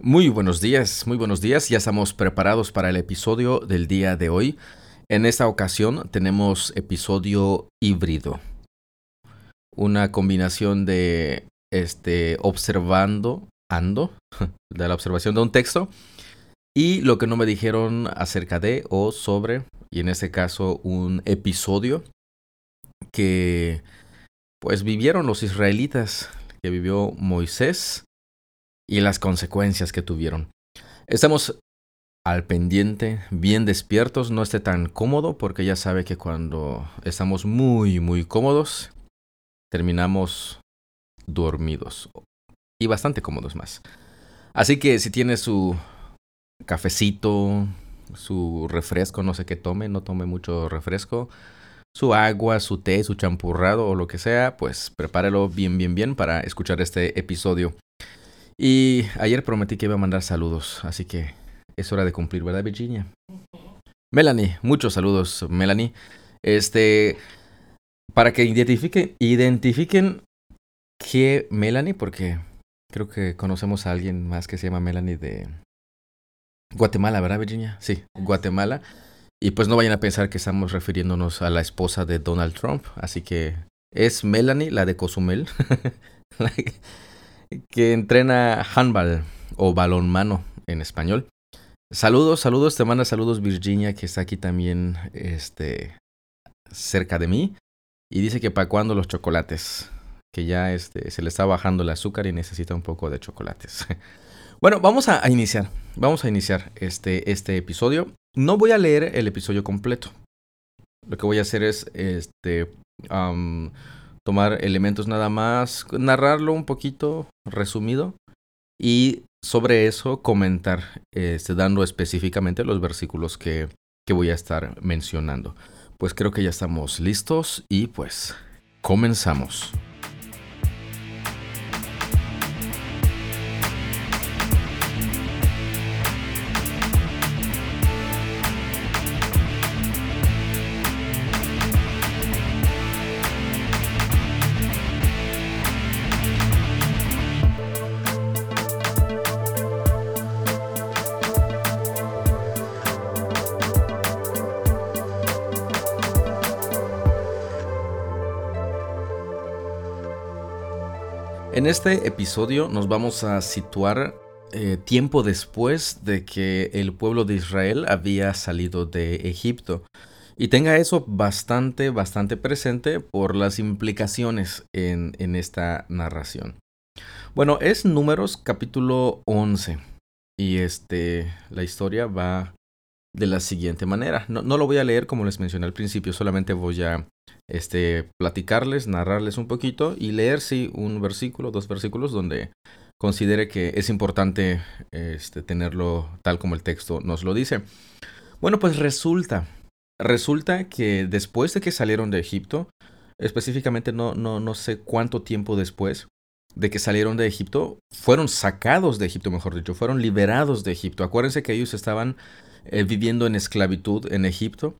Muy buenos días, muy buenos días. Ya estamos preparados para el episodio del día de hoy. En esta ocasión tenemos episodio híbrido. Una combinación de este observando, ando, de la observación de un texto y lo que no me dijeron acerca de o sobre, y en este caso un episodio que pues vivieron los israelitas, que vivió Moisés y las consecuencias que tuvieron. Estamos al pendiente, bien despiertos, no esté tan cómodo porque ya sabe que cuando estamos muy, muy cómodos, terminamos dormidos y bastante cómodos más. Así que si tiene su cafecito, su refresco, no sé qué tome, no tome mucho refresco, su agua, su té, su champurrado o lo que sea, pues prepárelo bien, bien, bien para escuchar este episodio. Y ayer prometí que iba a mandar saludos, así que es hora de cumplir, ¿verdad, Virginia? Melanie, muchos saludos, Melanie. Este, para que identifiquen, identifiquen que Melanie, porque creo que conocemos a alguien más que se llama Melanie de Guatemala, ¿verdad, Virginia? Sí, Guatemala. Y pues no vayan a pensar que estamos refiriéndonos a la esposa de Donald Trump. Así que es Melanie, la de Cozumel. que entrena handball o balonmano en español. Saludos, saludos, te manda saludos Virginia, que está aquí también este, cerca de mí. Y dice que para cuando los chocolates, que ya este, se le está bajando el azúcar y necesita un poco de chocolates. Bueno, vamos a, iniciar, vamos a iniciar este, este episodio. No voy a leer el episodio completo. Lo que voy a hacer es este, tomar elementos nada más, narrarlo un poquito resumido y sobre eso comentar, este, dando específicamente los versículos que, que voy a estar mencionando. Pues creo que ya estamos listos y pues comenzamos. En este episodio nos vamos a situar eh, tiempo después de que el pueblo de Israel había salido de Egipto. Y tenga eso bastante, bastante presente por las implicaciones en, esta narración. Bueno, es Números capítulo 11. Y este, la historia va de la siguiente manera. No, lo voy a leer como les mencioné al principio, solamente voy a este, platicarles, narrarles un poquito y leer, sí, un versículo, dos versículos donde considere que es importante este, tenerlo tal como el texto nos lo dice. Bueno, pues resulta, resulta que después de que salieron de Egipto, específicamente no, no, no sé cuánto tiempo después de que salieron de Egipto, fueron sacados de Egipto, mejor dicho, fueron liberados de Egipto. Acuérdense que ellos estaban eh, viviendo en esclavitud en Egipto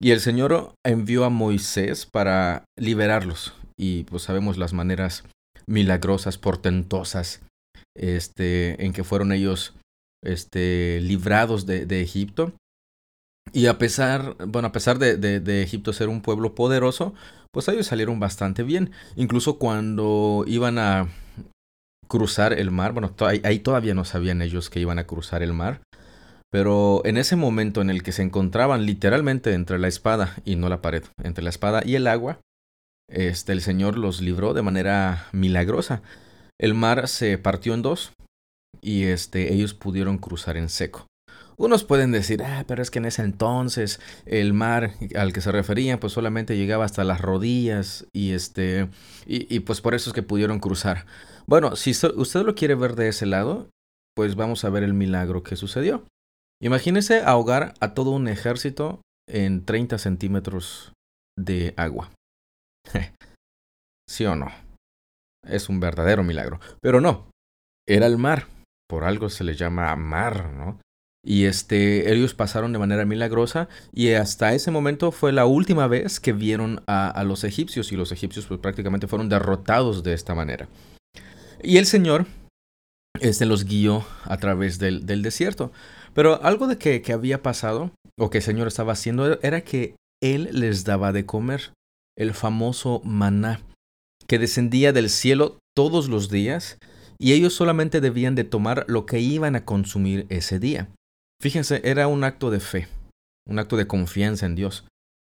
y el Señor envió a Moisés para liberarlos. Y pues sabemos las maneras milagrosas, portentosas, este, en que fueron ellos este, librados de, de Egipto. Y a pesar, bueno, a pesar de, de, de, Egipto ser un pueblo poderoso, pues ellos salieron bastante bien. Incluso cuando iban a cruzar el mar, bueno, ahí todavía no sabían ellos que iban a cruzar el mar. Pero en ese momento en el que se encontraban literalmente entre la espada y no la pared, entre la espada y el agua, este, el Señor los libró de manera milagrosa. El mar se partió en dos y este, ellos pudieron cruzar en seco. Unos pueden decir, ah, pero es que en ese entonces el mar al que se referían pues solamente llegaba hasta las rodillas y este y, y pues por eso es que pudieron cruzar. Bueno, si usted lo quiere ver de ese lado, pues vamos a ver el milagro que sucedió. Imagínese ahogar a todo un ejército en 30 centímetros de agua. ¿Sí o no? Es un verdadero milagro. Pero no, era el mar. Por algo se le llama mar, ¿no? Y este, ellos pasaron de manera milagrosa y hasta ese momento fue la última vez que vieron a, los egipcios y los egipcios pues prácticamente fueron derrotados de esta manera. Y el Señor este los guió a través del desierto. Pero algo de que, había pasado, o que el Señor estaba haciendo, era que Él les daba de comer, el famoso maná, que descendía del cielo todos los días, y ellos solamente debían de tomar lo que iban a consumir ese día. Fíjense, era un acto de fe, un acto de confianza en Dios.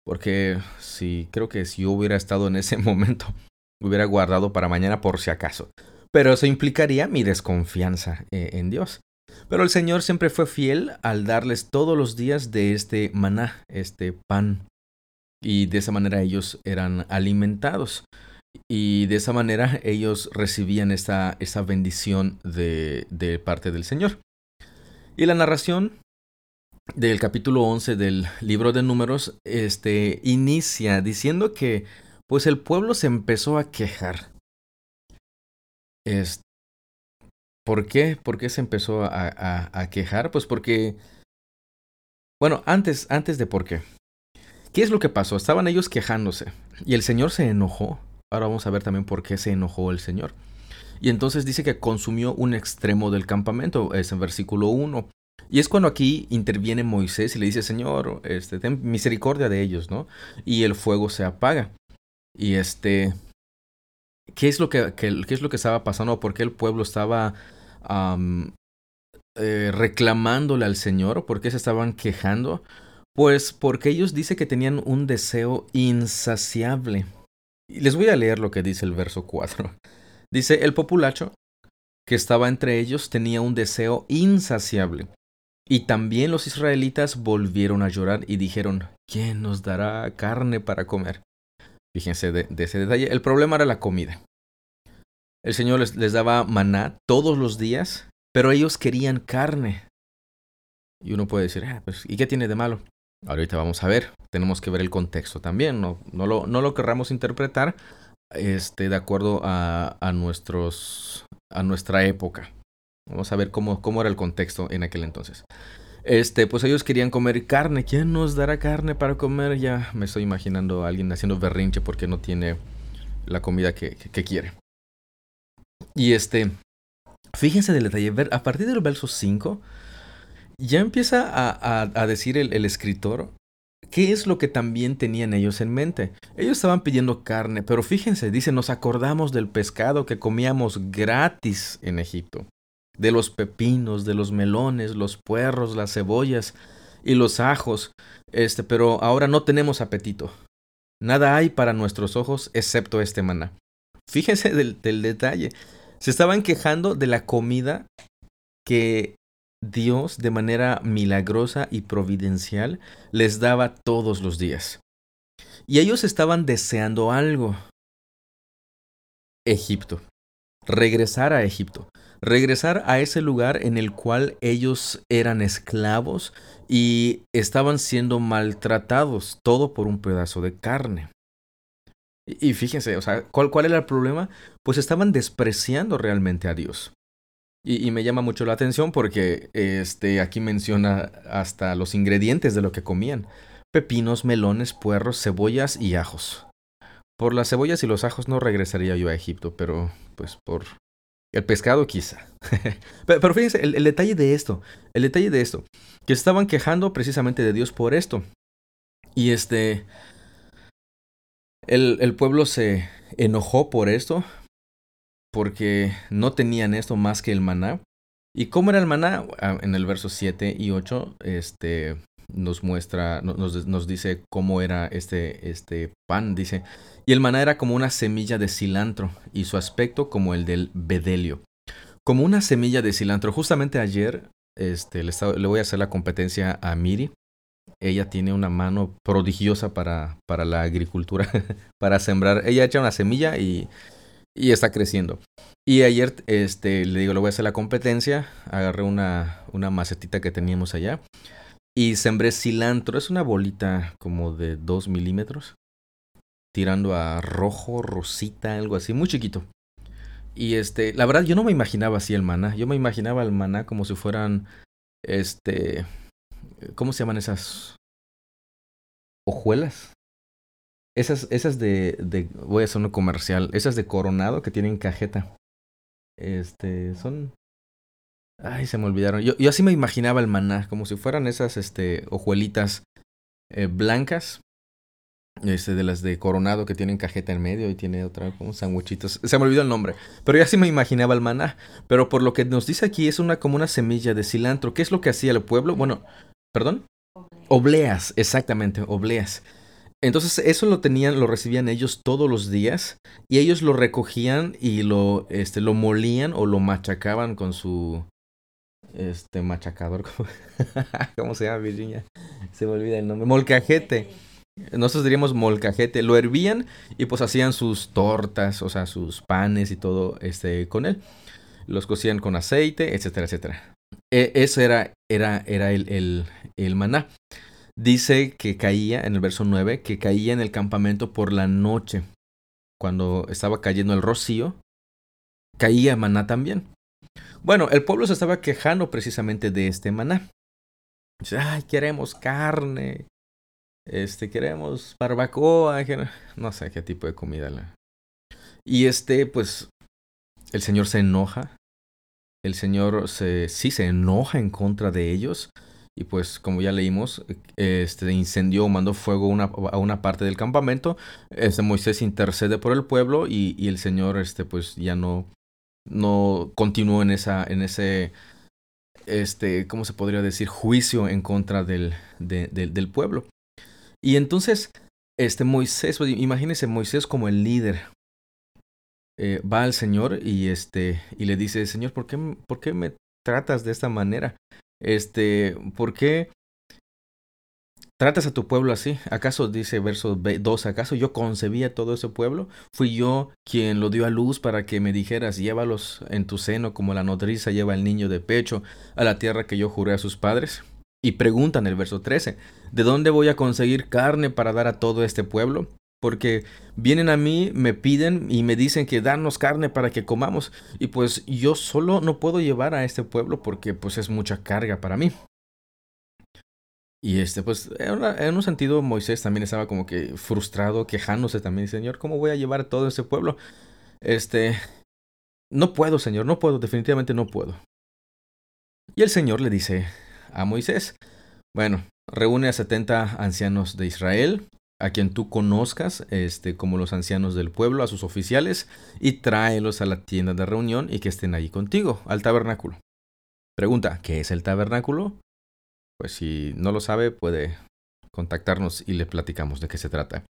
Porque si creo que si yo hubiera estado en ese momento, hubiera guardado para mañana por si acaso. Pero eso implicaría mi desconfianza eh, en Dios. Pero el Señor siempre fue fiel al darles todos los días de este maná, este pan. Y de esa manera ellos eran alimentados. Y de esa manera ellos recibían esa, bendición de, de parte del Señor. Y la narración del capítulo 11 del libro de números este, inicia diciendo que pues el pueblo se empezó a quejar. Es, ¿Por qué? ¿Por qué se empezó a, quejar? Pues porque... Bueno, antes, antes de por qué. ¿Qué es lo que pasó? Estaban ellos quejándose y el Señor se enojó. Ahora vamos a ver también por qué se enojó el Señor. Y entonces dice que consumió un extremo del campamento, es en versículo 1. Y es cuando aquí interviene Moisés y le dice, Señor, este, ten misericordia de ellos, ¿no? Y el fuego se apaga. Y este, ¿qué es lo que, qué es lo que estaba pasando? ¿Por qué el pueblo estaba eh, reclamándole al Señor? ¿Por qué se estaban quejando? Pues porque ellos dicen que tenían un deseo insaciable. Les voy a leer lo que dice el verso 4. Dice, el populacho que estaba entre ellos tenía un deseo insaciable y también los israelitas volvieron a llorar y dijeron, ¿quién nos dará carne para comer? Fíjense de, ese detalle. El problema era la comida. El Señor les, daba maná todos los días, pero ellos querían carne. Y uno puede decir, ah, pues, ¿y qué tiene de malo? Ahorita vamos a ver. Tenemos que ver el contexto también. No, lo, querramos interpretar este, de acuerdo a, nuestros, a nuestra época. Vamos a ver cómo, era el contexto en aquel entonces. Este, pues ellos querían comer carne. ¿Quién nos dará carne para comer? Ya me estoy imaginando a alguien haciendo berrinche porque no tiene la comida que, quiere. Y este, fíjense del detalle. A partir del verso 5, ya empieza a, decir el, el escritor ¿Qué es lo que también tenían ellos en mente? Ellos estaban pidiendo carne, pero fíjense, dice, nos acordamos del pescado que comíamos gratis en Egipto de los pepinos, de los melones, los puerros, las cebollas y los ajos, este, pero ahora no tenemos apetito. Nada hay para nuestros ojos excepto este maná. Fíjense del, del detalle. Se estaban quejando de la comida que Dios de manera milagrosa y providencial les daba todos los días. Y ellos estaban deseando algo. Egipto. Regresar a Egipto regresar a ese lugar en el cual ellos eran esclavos y estaban siendo maltratados, todo por un pedazo de carne. Y, fíjense, o sea, ¿cuál, ¿cuál, era el problema? Pues estaban despreciando realmente a Dios. Y, y, me llama mucho la atención porque este, aquí menciona hasta los ingredientes de lo que comían. Pepinos, melones, puerros, cebollas y ajos. Por las cebollas y los ajos no regresaría yo a Egipto, pero pues por el pescado quizá. pero, fíjense, el, detalle de esto, el detalle de esto, que estaban quejando precisamente de Dios por esto. Y este, el, pueblo se enojó por esto, porque no tenían esto más que el maná. ¿Y cómo era el maná? Ah, en el verso 7 y 8, este, nos muestra, nos, nos dice cómo era este, este pan. Dice, y el maná era como una semilla de cilantro y su aspecto como el del bedelio. Como una semilla de cilantro. Justamente ayer este, le, le voy a hacer la competencia a Miri. Ella tiene una mano prodigiosa para, para la agricultura, para sembrar. Ella echa una semilla y, y está creciendo. Y ayer este, le digo, le voy a hacer la competencia. Agarré una, una macetita que teníamos allá y sembré cilantro. Es una bolita como de 2 milímetros tirando a rojo, rosita, algo así, muy chiquito. Y este, la verdad yo no me imaginaba así el maná, yo me imaginaba el maná como si fueran, este, ¿cómo se llaman esas? Hojuelas. Esas, esas de, de, voy a hacer un comercial, esas de coronado que tienen cajeta. Este, son, Ay, se me olvidaron. Yo, yo así me imaginaba el maná, como si fueran esas este, hojuelitas eh, blancas. Este, de las de Coronado que tienen cajeta en medio y tiene otra como sandwichitos. Se me olvidó el nombre. Pero ya sí me imaginaba el maná. Pero por lo que nos dice aquí es una como una semilla de cilantro. ¿Qué es lo que hacía el pueblo? Bueno, ¿perdón? Obleas, exactamente, obleas. Entonces eso lo tenían, lo recibían ellos todos los días y ellos lo recogían y lo, este, lo molían o lo machacaban con su, este, machacador, ¿cómo se llama Virginia? Se me olvida el nombre, molcajete. Nosotros diríamos molcajete, lo hervían y pues hacían sus tortas, o sea, sus panes y todo este con él. Los cocían con aceite, etcétera, etcétera. E, ese era, era, era el, el, maná. Dice que caía, en el verso 9, que caía en el campamento por la noche. Cuando estaba cayendo el rocío, caía maná también. Bueno, el pueblo se estaba quejando precisamente de este maná. Dice, ay, queremos carne, este, queremos barbacoa, no sé qué tipo de comida. Y este, pues, el Señor se enoja. El Señor se, sí se enoja en contra de ellos y pues como ya leímos, este incendió, mandó fuego a una parte del campamento. Este Moisés intercede por el pueblo y, el Señor este pues ya no no continuó en esa en ese este cómo se podría decir juicio en contra del, del pueblo. Y entonces este Moisés, imagínense Moisés como el líder. Eh, va al Señor y este y le dice, "Señor, ¿por qué por qué me tratas de esta manera?" Este, ¿por qué tratas a tu pueblo así? ¿Acaso dice verso 2, acaso yo concebía todo ese pueblo? ¿Fui yo quien lo dio a luz para que me dijeras, llévalos en tu seno como la nodriza lleva al niño de pecho a la tierra que yo juré a sus padres? Y preguntan el verso 13, ¿de dónde voy a conseguir carne para dar a todo este pueblo? Porque vienen a mí, me piden y me dicen que danos carne para que comamos y pues yo solo no puedo llevar a este pueblo porque pues es mucha carga para mí. Y este, pues, en, un sentido, Moisés también estaba como que frustrado, quejándose también, Señor, ¿cómo voy a llevar a todo ese pueblo? Este, no puedo, Señor, no puedo, definitivamente no puedo. Y el Señor le dice a Moisés, bueno, reúne a 70 ancianos de Israel, a quien tú conozcas, este, como los ancianos del pueblo, a sus oficiales, y tráelos a la tienda de reunión y que estén allí contigo, al tabernáculo. Pregunta, ¿qué es el tabernáculo? Pues si no lo sabe, puede contactarnos y le platicamos de qué se trata.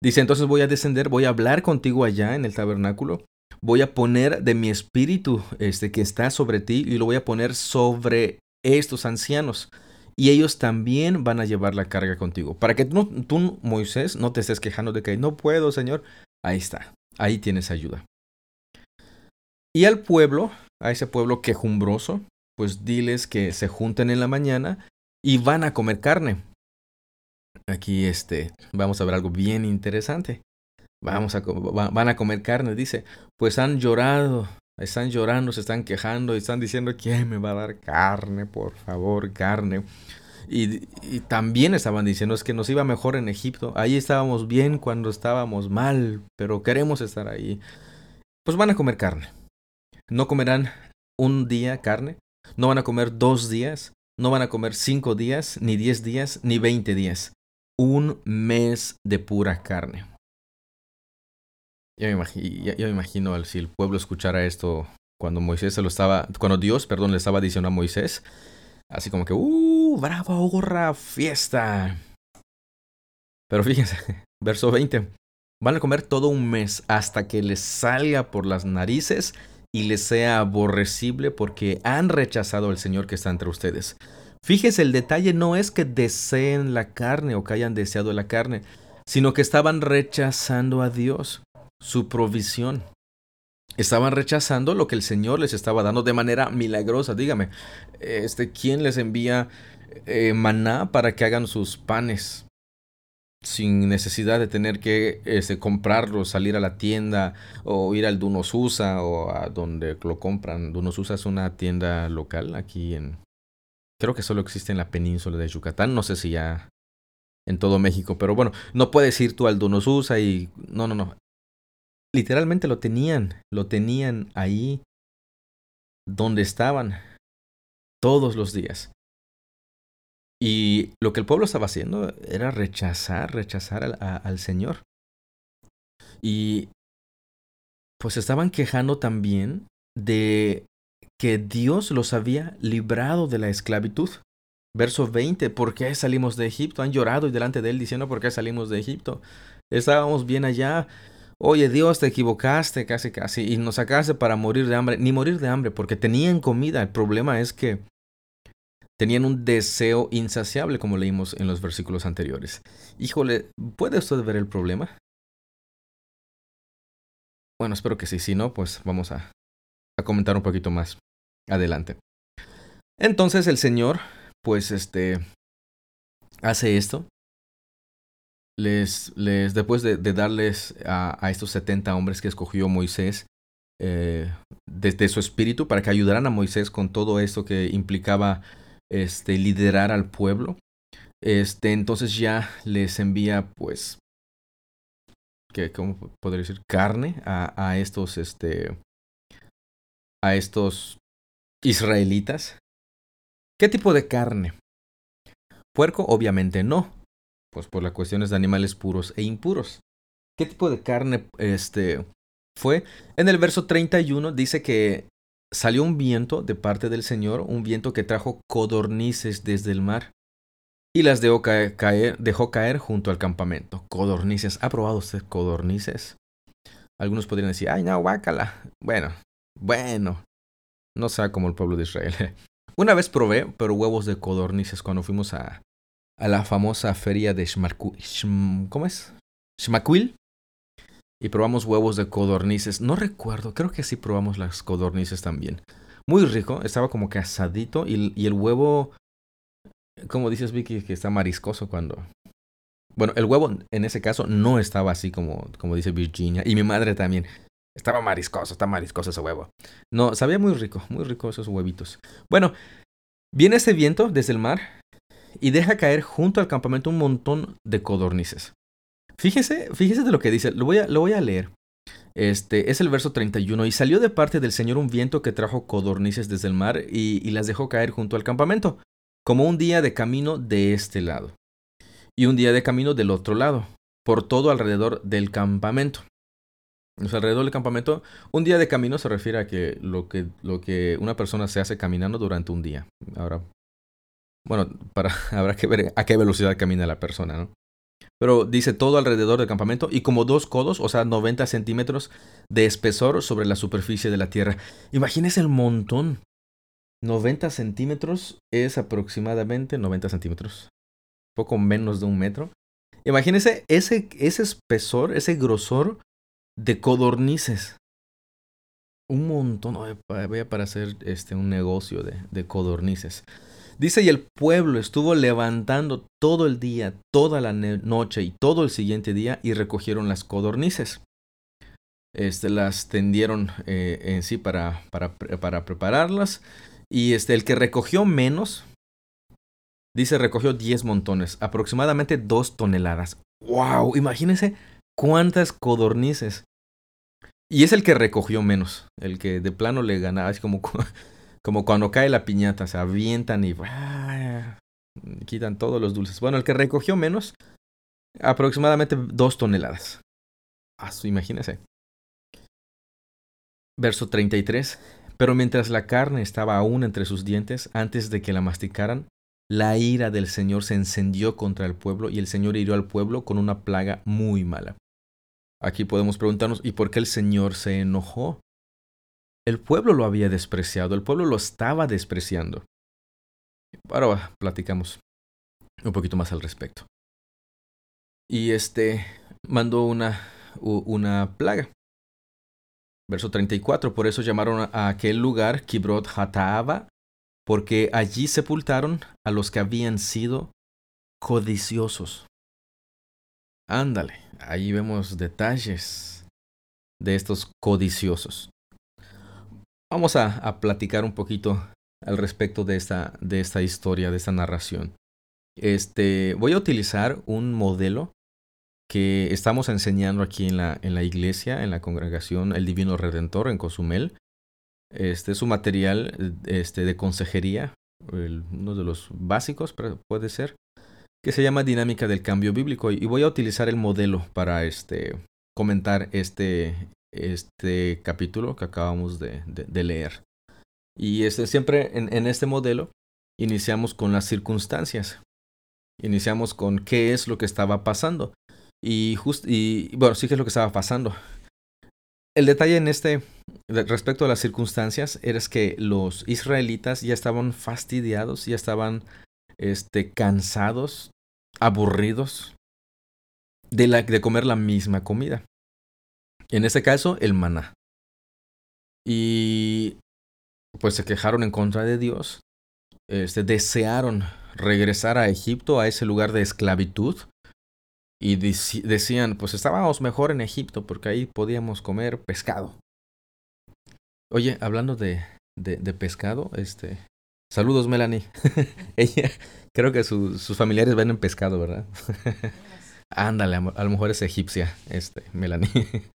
Dice, entonces voy a descender, voy a hablar contigo allá en el tabernáculo, voy a poner de mi espíritu este, que está sobre ti y lo voy a poner sobre estos ancianos y ellos también van a llevar la carga contigo. Para que tú, Moisés, no te estés quejando de que no puedo, Señor. Ahí está, ahí tienes ayuda. Y al pueblo, a ese pueblo quejumbroso, pues diles que se junten en la mañana y van a comer carne. Aquí este, vamos a ver algo bien interesante. Vamos a, van a comer carne, dice. Pues han llorado están llorando, se están quejando y están diciendo, ¿quién me va a dar carne? Por favor, carne. Y, y, también estaban diciendo, es que nos iba mejor en Egipto. Ahí estábamos bien cuando estábamos mal, pero queremos estar ahí. Pues van a comer carne. No comerán un día carne. No van a comer dos días. No van a comer cinco días, ni diez días, ni veinte días. Un mes de pura carne. Ya me, imagino, si el pueblo escuchara esto cuando Moisés se lo estaba, cuando Dios, perdón, le estaba diciendo a Moisés, así como que, ¡uh! ¡Bravo, hurra, fiesta! Pero fíjense, verso 20. Van a comer todo un mes hasta que les salga por las narices y les sea aborrecible porque han rechazado al Señor que está entre ustedes. Fíjese, el detalle no es que deseen la carne o que hayan deseado la carne, sino que estaban rechazando a Dios su provisión. Estaban rechazando lo que el Señor les estaba dando de manera milagrosa. Dígame, este, ¿quién les envía eh, maná para que hagan sus panes? sin necesidad de tener que este, comprarlo, salir a la tienda o ir al Dunosusa o a donde lo compran. Dunosusa es una tienda local aquí en... Creo que solo existe en la península de Yucatán, no sé si ya en todo México, pero bueno, no puedes ir tú al Dunosusa y... No, no, no literalmente lo tenían, lo tenían ahí donde estaban. todos los días. Y lo que el pueblo estaba haciendo era rechazar, rechazar al, Señor. Y pues estaban quejando también de que Dios los había librado de la esclavitud. Verso 20, ¿por qué salimos de Egipto? Han llorado y delante de él diciendo, ¿por qué salimos de Egipto? Estábamos bien allá. Oye, Dios, te equivocaste casi casi y nos sacaste para morir de hambre. Ni morir de hambre, porque tenían comida. El problema es que tenían un deseo insaciable, como leímos en los versículos anteriores. Híjole, ¿puede usted ver el problema? Bueno, espero que sí. Si no, pues vamos a, a comentar un poquito más adelante. Entonces el Señor, pues este, hace esto. Les, después de, darles a, estos 70 hombres que escogió Moisés, eh, desde su espíritu, para que ayudaran a Moisés con todo esto que implicaba este, liderar al pueblo. Este, entonces ya les envía, pues, que, ¿cómo podría decir? Carne a estos, este, a estos israelitas. ¿Qué tipo de carne? Puerco, obviamente no, pues por las cuestiones de animales puros e impuros. ¿Qué tipo de carne este, fue? En el verso 31 dice que salió un viento de parte del Señor, un viento que trajo codornices desde el mar y las dejó caer, dejó caer junto al campamento. Codornices. ¿Ha probado usted codornices? Algunos podrían decir, ay, no, guácala. Bueno, bueno, no sea como el pueblo de Israel. Una vez probé, pero huevos de codornices cuando fuimos a, a la famosa feria de Shmarku, ¿cómo es? Y probamos huevos de codornices. No recuerdo, creo que sí probamos las codornices también. Muy rico, estaba como que asadito y, el huevo, como dices Vicky, que está mariscoso cuando... Bueno, el huevo en ese caso no estaba así como, como dice Virginia. Y mi madre también. Estaba mariscoso, está mariscoso ese huevo. No, sabía muy rico, muy rico esos huevitos. Bueno, viene ese viento desde el mar y deja caer junto al campamento un montón de codornices. Fíjese, fíjese de lo que dice, lo voy a, lo voy a leer. Este es el verso 31. Y salió de parte del Señor un viento que trajo codornices desde el mar y, las dejó caer junto al campamento, como un día de camino de este lado y un día de camino del otro lado, por todo alrededor del campamento alrededor del campamento, un día de camino se refiere a que lo que, lo que una persona se hace caminando durante un día. Ahora, bueno, para, habrá que ver a qué velocidad camina la persona, ¿no? Pero dice todo alrededor del campamento y como dos codos, o sea, 90 centímetros de espesor sobre la superficie de la tierra. Imagínese el montón. 90 centímetros es aproximadamente 90 centímetros. Poco menos de un metro. Imagínese ese, ese espesor, ese grosor de codornices. Un montón. Voy para hacer este, un negocio de, de codornices. Dice, y el pueblo estuvo levantando todo el día, toda la noche y todo el siguiente día y recogieron las codornices. Este, las tendieron eh, en sí para, para, para, prepararlas. Y este, el que recogió menos, dice, recogió 10 montones, aproximadamente 2 toneladas. ¡Wow! Imagínense cuántas codornices. Y es el que recogió menos, el que de plano le ganaba, es como, como cuando cae la piñata, se avientan y quitan todos los dulces. Bueno, el que recogió menos, aproximadamente dos toneladas. Ah, imagínese. Verso 33. Pero mientras la carne estaba aún entre sus dientes, antes de que la masticaran, la ira del Señor se encendió contra el pueblo y el Señor hirió al pueblo con una plaga muy mala. Aquí podemos preguntarnos, ¿y por qué el Señor se enojó? El pueblo lo había despreciado, el pueblo lo estaba despreciando. Ahora platicamos un poquito más al respecto. Y este mandó una, una plaga. Verso 34, por eso llamaron a aquel lugar Kibrot Hataaba, porque allí sepultaron a los que habían sido codiciosos. Ándale, ahí vemos detalles de estos codiciosos. Vamos a, platicar un poquito al respecto de esta, de esta historia, de esta narración. Este, voy a utilizar un modelo que estamos enseñando aquí en la, en la iglesia, en la congregación El Divino Redentor en Cozumel. Este es un material este, de consejería uno de los básicos, puede ser, que se llama dinámica del cambio bíblico. Y voy a utilizar el modelo para este, comentar este, este capítulo que acabamos de, leer. Y este, siempre en, este modelo iniciamos con las circunstancias. Iniciamos con qué es lo que estaba pasando. Y, y bueno, sí que es lo que estaba pasando. El detalle en este, respecto a las circunstancias, era que los israelitas ya estaban fastidiados, ya estaban este, cansados, aburridos de, la, de comer la misma comida. En este caso, el maná. Y pues se quejaron en contra de Dios. Este, desearon regresar a Egipto, a ese lugar de esclavitud. Y decían, pues estábamos mejor en Egipto porque ahí podíamos comer pescado. Oye, hablando de, de, pescado, este... Saludos, Melanie. Ella, creo que sus familiares venden pescado, ¿verdad? Ándale, a lo mejor es egipcia, este, Melanie.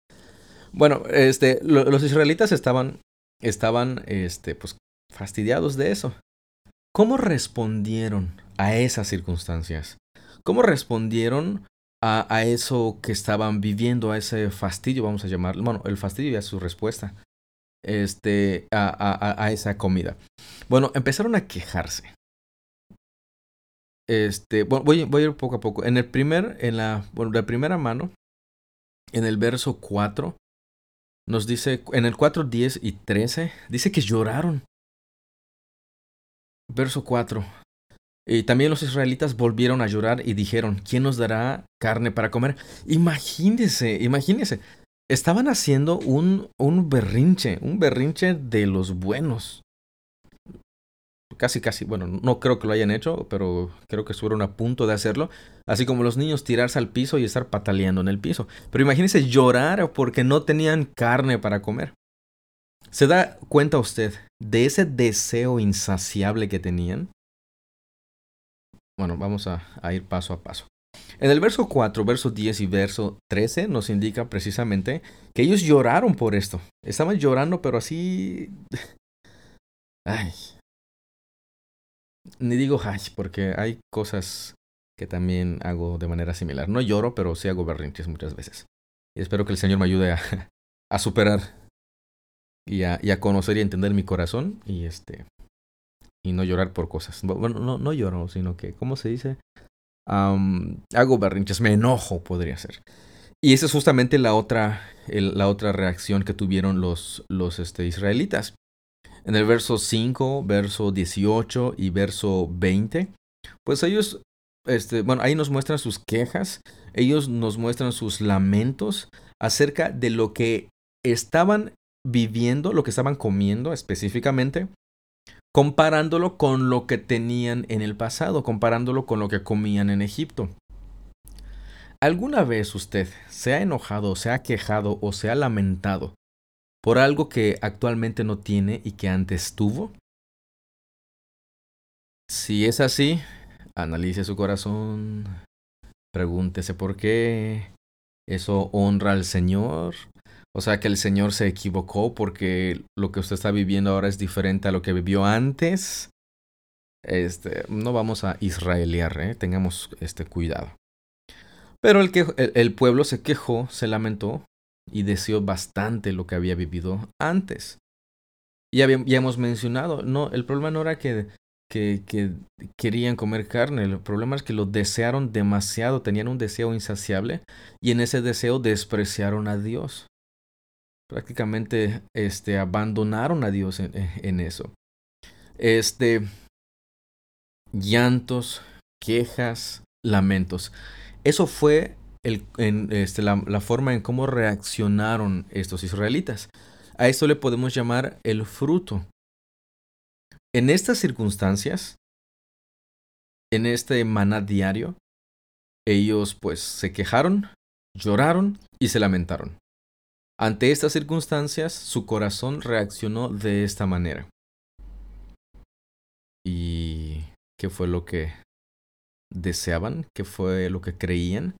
bueno, este, los israelitas estaban, estaban, este, pues, fastidiados de eso. ¿Cómo respondieron a esas circunstancias? ¿Cómo respondieron a, a, eso que estaban viviendo, a ese fastidio, vamos a llamarlo? Bueno, el fastidio ya es su respuesta este, a, a, a esa comida. Bueno, empezaron a quejarse. Este, bueno, voy, voy, a ir poco a poco. En el primer, en la, bueno, la primera mano, en el verso 4, nos dice, en el 4, 10 y 13, dice que lloraron. Verso 4. Y también los israelitas volvieron a llorar y dijeron, ¿quién nos dará carne para comer? Imagínense, imagínense. Estaban haciendo un, un berrinche, un berrinche de los buenos. Casi, casi, bueno, no creo que lo hayan hecho, pero creo que estuvieron a punto de hacerlo. Así como los niños tirarse al piso y estar pataleando en el piso. Pero imagínense llorar porque no tenían carne para comer. ¿Se da cuenta usted de ese deseo insaciable que tenían? Bueno, vamos a, a ir paso a paso. En el verso 4, verso 10 y verso 13 nos indica precisamente que ellos lloraron por esto. Estaban llorando, pero así... Ay. Ni digo ay, porque hay cosas que también hago de manera similar. No lloro, pero sí hago berrinches muchas veces. Y espero que el Señor me ayude a, a superar y a, y a, conocer y entender mi corazón y este y no llorar por cosas. Bueno, no, no lloro, sino que, ¿cómo se dice? hago berrinches, me enojo, podría ser. Y esa es justamente la otra, la otra reacción que tuvieron los, los este, israelitas. En el verso 5, verso 18 y verso 20, pues ellos, este, bueno, ahí nos muestran sus quejas, ellos nos muestran sus lamentos acerca de lo que estaban viviendo, lo que estaban comiendo específicamente, comparándolo con lo que tenían en el pasado, comparándolo con lo que comían en Egipto. ¿Alguna vez usted se ha enojado, se ha quejado o se ha lamentado por algo que actualmente no tiene y que antes tuvo? Si es así, analice su corazón, pregúntese por qué. ¿Eso honra al Señor? O sea que el Señor se equivocó porque lo que usted está viviendo ahora es diferente a lo que vivió antes. Este, no vamos a israeliar, ¿eh? tengamos este cuidado. Pero el, que, el, pueblo se quejó, se lamentó y deseó bastante lo que había vivido antes. Ya, ya hemos mencionado, no, el problema no era que, que, que querían comer carne, el problema es que lo desearon demasiado, tenían un deseo insaciable y en ese deseo despreciaron a Dios prácticamente este, abandonaron a Dios en, eso. Este, llantos, quejas, lamentos. Eso fue en, este, la, la, forma en cómo reaccionaron estos israelitas. A esto le podemos llamar el fruto. En estas circunstancias, en este maná diario, ellos pues se quejaron, lloraron y se lamentaron. Ante estas circunstancias, su corazón reaccionó de esta manera. ¿Y qué fue lo que deseaban? ¿Qué fue lo que creían?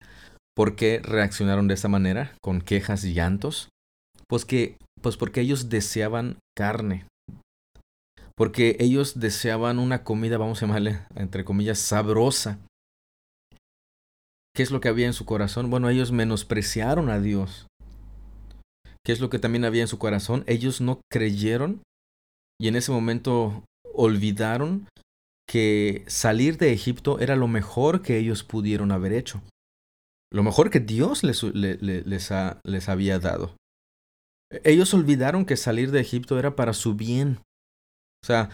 ¿Por qué reaccionaron de esta manera, con quejas y llantos? Pues que, pues porque ellos deseaban carne. porque ellos deseaban una comida, vamos a llamarle, entre comillas, sabrosa. ¿Qué es lo que había en su corazón? Bueno, ellos menospreciaron a Dios. ¿Qué es lo que también había en su corazón? Ellos no creyeron y en ese momento olvidaron que salir de Egipto era lo mejor que ellos pudieron haber hecho. Lo mejor que Dios les, les, les había dado. Ellos olvidaron que salir de Egipto era para su bien. O sea,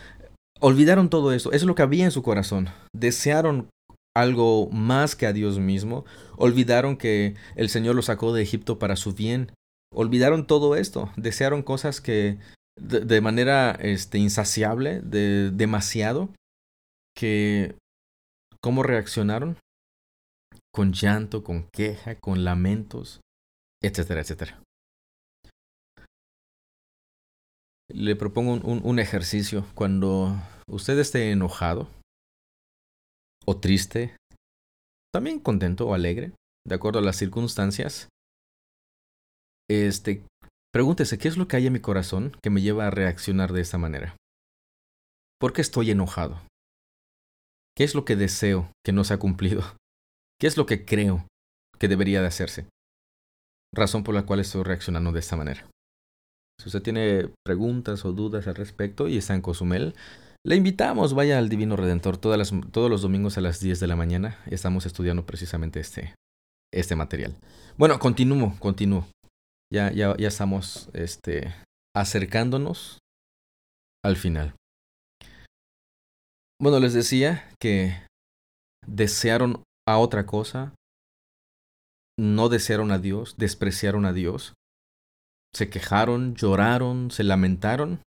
olvidaron todo eso. Eso es lo que había en su corazón. Desearon algo más que a Dios mismo. Olvidaron que el Señor los sacó de Egipto para su bien. Olvidaron todo esto. Desearon cosas que de, manera este, insaciable, de demasiado, que cómo reaccionaron con llanto, con queja, con lamentos, etcétera, etcétera. Le propongo un, ejercicio. Cuando usted esté enojado o triste, también contento o alegre, de acuerdo a las circunstancias, este, pregúntese qué es lo que hay en mi corazón que me lleva a reaccionar de esta manera. ¿Por qué estoy enojado? ¿Qué es lo que deseo que no se ha cumplido? ¿Qué es lo que creo que debería de hacerse? Razón por la cual estoy reaccionando de esta manera. Si usted tiene preguntas o dudas al respecto y está en Cozumel, le invitamos, vaya al Divino Redentor todos los domingos a las 10 de la mañana. Estamos estudiando precisamente este, este material. Bueno, continúo, continúo. Ya, ya, ya estamos este, acercándonos al final. Bueno, les decía que desearon a otra cosa, no desearon a Dios, despreciaron a Dios, se quejaron, lloraron, se lamentaron.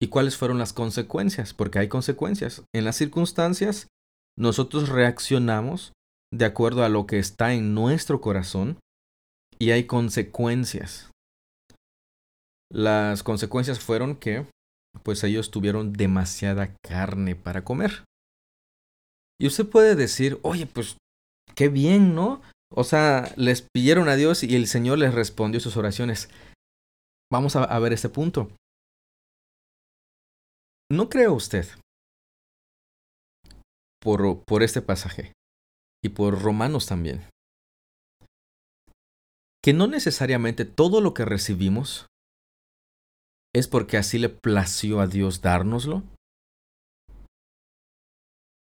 ¿Y cuáles fueron las consecuencias? Porque hay consecuencias. En las circunstancias, nosotros reaccionamos de acuerdo a lo que está en nuestro corazón y hay consecuencias. Las consecuencias fueron que pues ellos tuvieron demasiada carne para comer. Y usted puede decir, oye, pues qué bien, ¿no? O sea, les pidieron a Dios y el Señor les respondió sus oraciones. Vamos a, ver este punto. ¿No cree usted por, por este pasaje y por Romanos también que no necesariamente todo lo que recibimos es porque así le plació a Dios dárnoslo?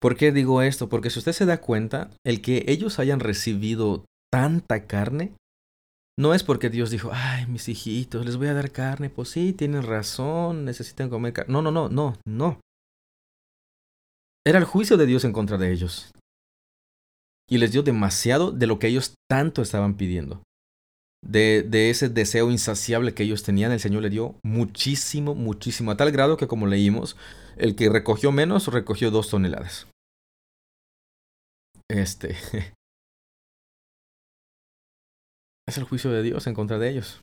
¿Por qué digo esto? Porque si usted se da cuenta, el que ellos hayan recibido tanta carne, no es porque Dios dijo, ay, mis hijitos, les voy a dar carne, pues sí, tienen razón, necesitan comer carne. No, no, no, no, no. Era el juicio de Dios en contra de ellos. Y les dio demasiado de lo que ellos tanto estaban pidiendo de, de, ese deseo insaciable que ellos tenían, el Señor le dio muchísimo, muchísimo, a tal grado que como leímos, el que recogió menos recogió dos toneladas. Este. es el juicio de Dios en contra de ellos.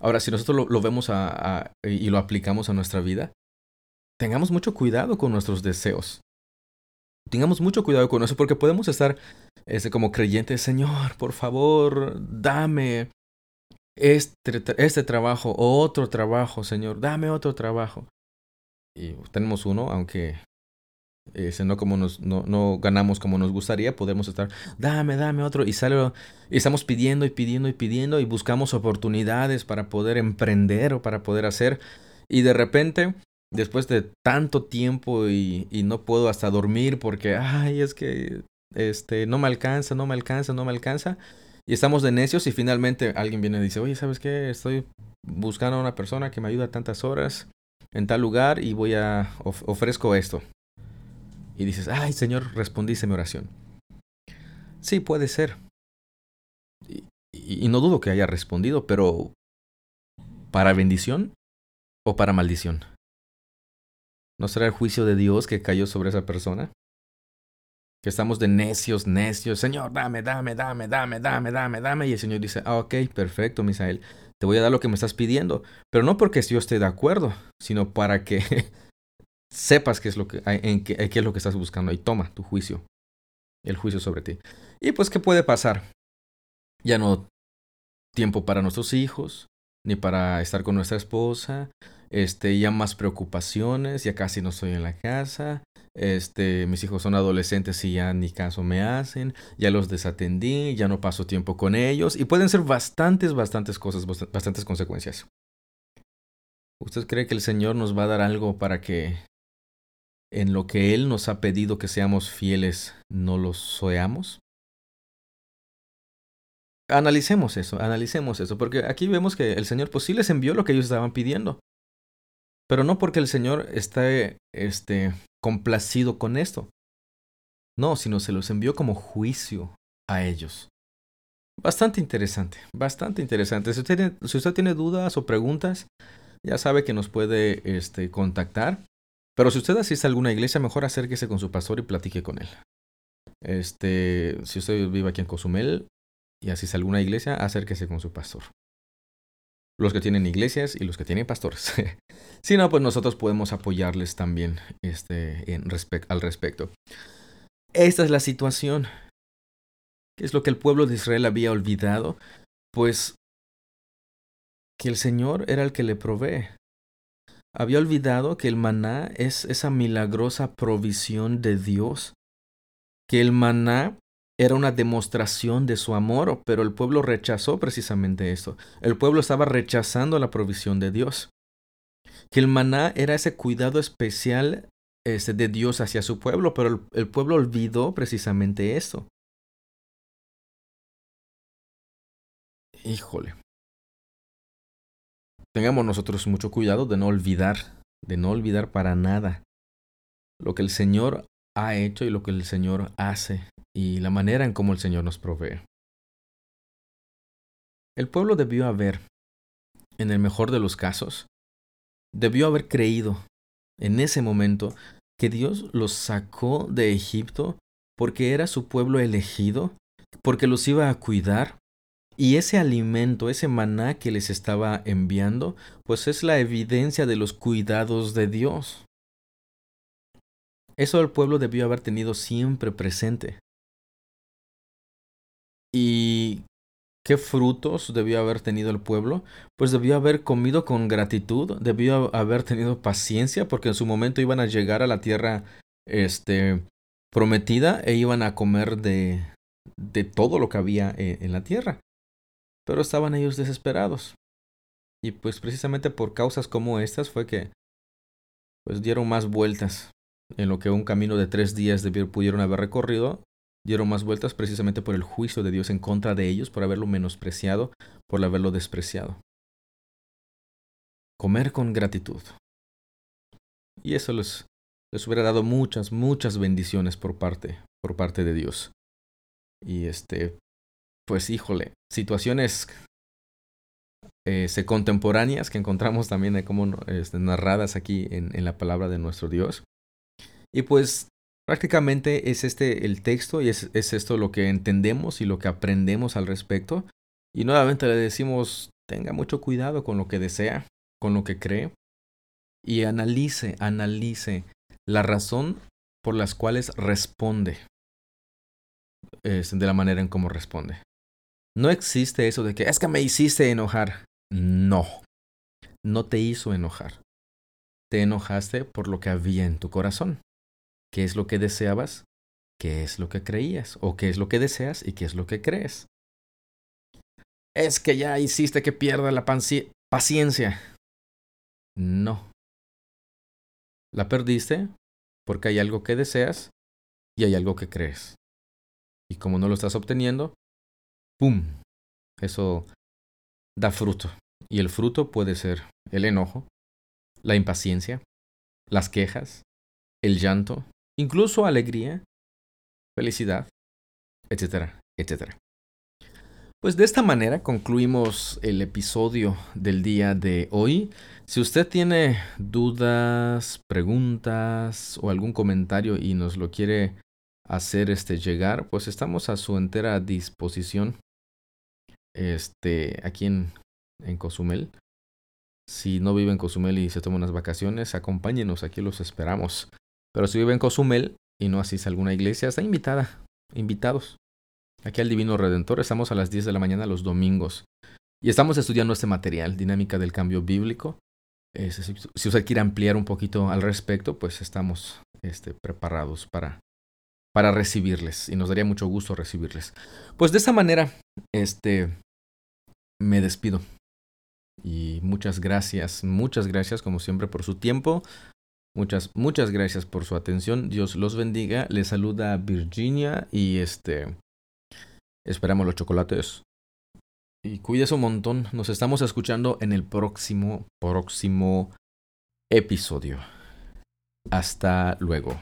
Ahora, si nosotros lo, vemos a, y lo aplicamos a nuestra vida, tengamos mucho cuidado con nuestros deseos. Tengamos mucho cuidado con eso porque podemos estar este, como creyentes, Señor, por favor, dame este, este trabajo o otro trabajo, Señor, dame otro trabajo. Y tenemos uno, aunque no, como nos, no, no, ganamos como nos gustaría, podemos estar, dame, dame otro, y sale, y estamos pidiendo y pidiendo y pidiendo y buscamos oportunidades para poder emprender o para poder hacer, y de repente después de tanto tiempo y, y, no puedo hasta dormir porque, ay, es que este, no me alcanza, no me alcanza, no me alcanza. Y estamos de necios y finalmente alguien viene y dice, oye, ¿sabes qué? Estoy buscando a una persona que me ayuda tantas horas en tal lugar y voy a, ofrezco esto. Y dices, ay, Señor, respondiste mi oración. Sí, puede ser. Y, no dudo que haya respondido, pero ¿para bendición o para maldición? ¿No será el juicio de Dios que cayó sobre esa persona? Que estamos de necios, necios. Señor, dame, dame, dame, dame, dame, dame, dame. Y el Señor dice, ah, ok, perfecto, Misael. Te voy a dar lo que me estás pidiendo. Pero no porque yo esté de acuerdo, sino para que sepas qué es lo que, qué es lo que estás buscando. Y toma tu juicio. El juicio sobre ti. Y pues, ¿qué puede pasar? Ya no tiempo para nuestros hijos, ni para estar con nuestra esposa, este, ya más preocupaciones, ya casi no estoy en la casa, este, mis hijos son adolescentes y ya ni caso me hacen, ya los desatendí, ya no paso tiempo con ellos y pueden ser bastantes, bastantes cosas, bastantes consecuencias. ¿Usted cree que el Señor nos va a dar algo para que en lo que Él nos ha pedido que seamos fieles no lo seamos? Analicemos eso, analicemos eso, porque aquí vemos que el Señor pues sí les envió lo que ellos estaban pidiendo. Pero no porque el Señor esté este, complacido con esto. No, sino se los envió como juicio a ellos. Bastante interesante, bastante interesante. Si usted, si usted tiene dudas o preguntas, ya sabe que nos puede este, contactar. Pero si usted asiste a alguna iglesia, mejor acérquese con su pastor y platique con él. Este, si usted vive aquí en Cozumel y asiste a alguna iglesia, acérquese con su pastor los que tienen iglesias y los que tienen pastores. si no, pues nosotros podemos apoyarles también este, en al respecto. Esta es la situación. ¿Qué es lo que el pueblo de Israel había olvidado? Pues que el Señor era el que le provee. Había olvidado que el maná es esa milagrosa provisión de Dios. Que el maná era una demostración de su amor, pero el pueblo rechazó precisamente esto. El pueblo estaba rechazando la provisión de Dios. Que el maná era ese cuidado especial este, de Dios hacia su pueblo, pero el, el pueblo olvidó precisamente esto. Híjole. Tengamos nosotros mucho cuidado de no olvidar, de no olvidar para nada lo que el Señor ha hecho y lo que el Señor hace y la manera en cómo el Señor nos provee. El pueblo debió haber, en el mejor de los casos, debió haber creído en ese momento que Dios los sacó de Egipto porque era su pueblo elegido, porque los iba a cuidar, y ese alimento, ese maná que les estaba enviando, pues es la evidencia de los cuidados de Dios. Eso el pueblo debió haber tenido siempre presente. ¿Y qué frutos debió haber tenido el pueblo? Pues debió haber comido con gratitud, debió haber tenido paciencia, porque en su momento iban a llegar a la tierra este, prometida e iban a comer de, de todo lo que había en, en la tierra. Pero estaban ellos desesperados. Y pues precisamente por causas como estas fue que pues dieron más vueltas en lo que un camino de tres días pudieron haber recorrido, dieron más vueltas precisamente por el juicio de Dios en contra de ellos, por haberlo menospreciado, por haberlo despreciado. Comer con gratitud. Y eso les, les hubiera dado muchas, muchas bendiciones por parte, por parte de Dios. Y este, pues híjole, situaciones eh, contemporáneas que encontramos también como este, narradas aquí en, la palabra de nuestro Dios. Y pues prácticamente es este el texto y es, es esto lo que entendemos y lo que aprendemos al respecto. Y nuevamente le decimos, tenga mucho cuidado con lo que desea, con lo que cree. Y analice, analice la razón por las cuales responde es de la manera en cómo responde. No existe eso de que es que me hiciste enojar. No, no te hizo enojar. Te enojaste por lo que había en tu corazón qué es lo que deseabas, qué es lo que creías, o qué es lo que deseas y qué es lo que crees. Es que ya hiciste que pierda la paciencia. No. La perdiste porque hay algo que deseas y hay algo que crees. Y como no lo estás obteniendo, ¡pum! Eso da fruto. Y el fruto puede ser el enojo, la impaciencia, las quejas, el llanto, incluso alegría, felicidad, etcétera, etcétera. Pues de esta manera concluimos el episodio del día de hoy. Si usted tiene dudas, preguntas o algún comentario y nos lo quiere hacer este llegar, pues estamos a su entera disposición. Este, aquí en, en Cozumel. Si no vive en Cozumel y se toma unas vacaciones, acompáñenos, aquí los esperamos. Pero si vive en Cozumel y no asiste a alguna iglesia, está invitada, invitados. Aquí al Divino Redentor estamos a las 10 de la mañana los domingos. Y estamos estudiando este material, Dinámica del Cambio Bíblico. si usted quiere ampliar un poquito al respecto, pues estamos este, preparados para, para recibirles y nos daría mucho gusto recibirles. Pues de esta manera, este, me despido. Y muchas gracias, muchas gracias como siempre por su tiempo. Muchas, muchas gracias por su atención. Dios los bendiga. Les saluda Virginia y este esperamos los chocolates. Y cuídese un montón. Nos estamos escuchando en el próximo, próximo episodio. Hasta luego.